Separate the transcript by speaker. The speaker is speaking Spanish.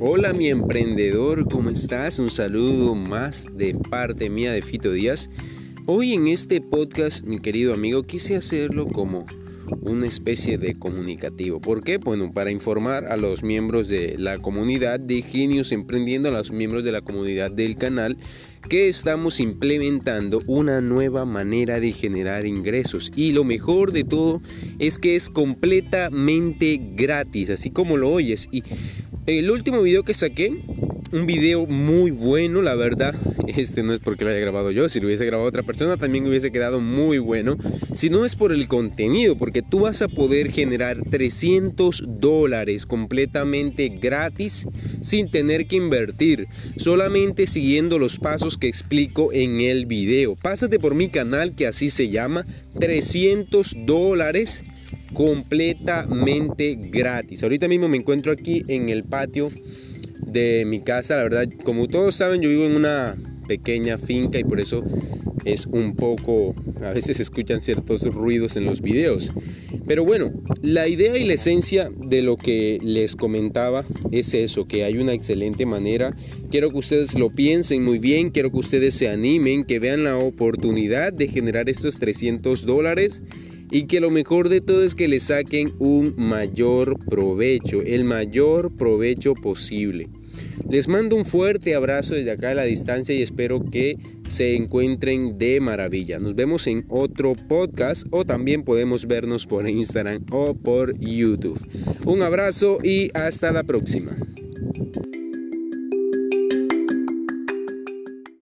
Speaker 1: Hola mi emprendedor, ¿cómo estás? Un saludo más de parte mía de Fito Díaz. Hoy en este podcast, mi querido amigo, quise hacerlo como una especie de comunicativo. ¿Por qué? Bueno, para informar a los miembros de la comunidad de Genios Emprendiendo, a los miembros de la comunidad del canal, que estamos implementando una nueva manera de generar ingresos. Y lo mejor de todo es que es completamente gratis, así como lo oyes. Y el último video que saqué un video muy bueno, la verdad. Este no es porque lo haya grabado yo, si lo hubiese grabado otra persona también hubiese quedado muy bueno. Si no es por el contenido, porque tú vas a poder generar 300 dólares completamente gratis sin tener que invertir, solamente siguiendo los pasos que explico en el video. Pásate por mi canal que así se llama, 300 dólares completamente gratis. Ahorita mismo me encuentro aquí en el patio de mi casa. La verdad, como todos saben, yo vivo en una pequeña finca y por eso es un poco, a veces se escuchan ciertos ruidos en los videos. Pero bueno, la idea y la esencia de lo que les comentaba es eso, que hay una excelente manera. Quiero que ustedes lo piensen muy bien, quiero que ustedes se animen, que vean la oportunidad de generar estos 300 dólares y que lo mejor de todo es que le saquen un mayor provecho, el mayor provecho posible. Les mando un fuerte abrazo desde acá a la distancia y espero que se encuentren de maravilla. Nos vemos en otro podcast o también podemos vernos por Instagram o por YouTube. Un abrazo y hasta la próxima.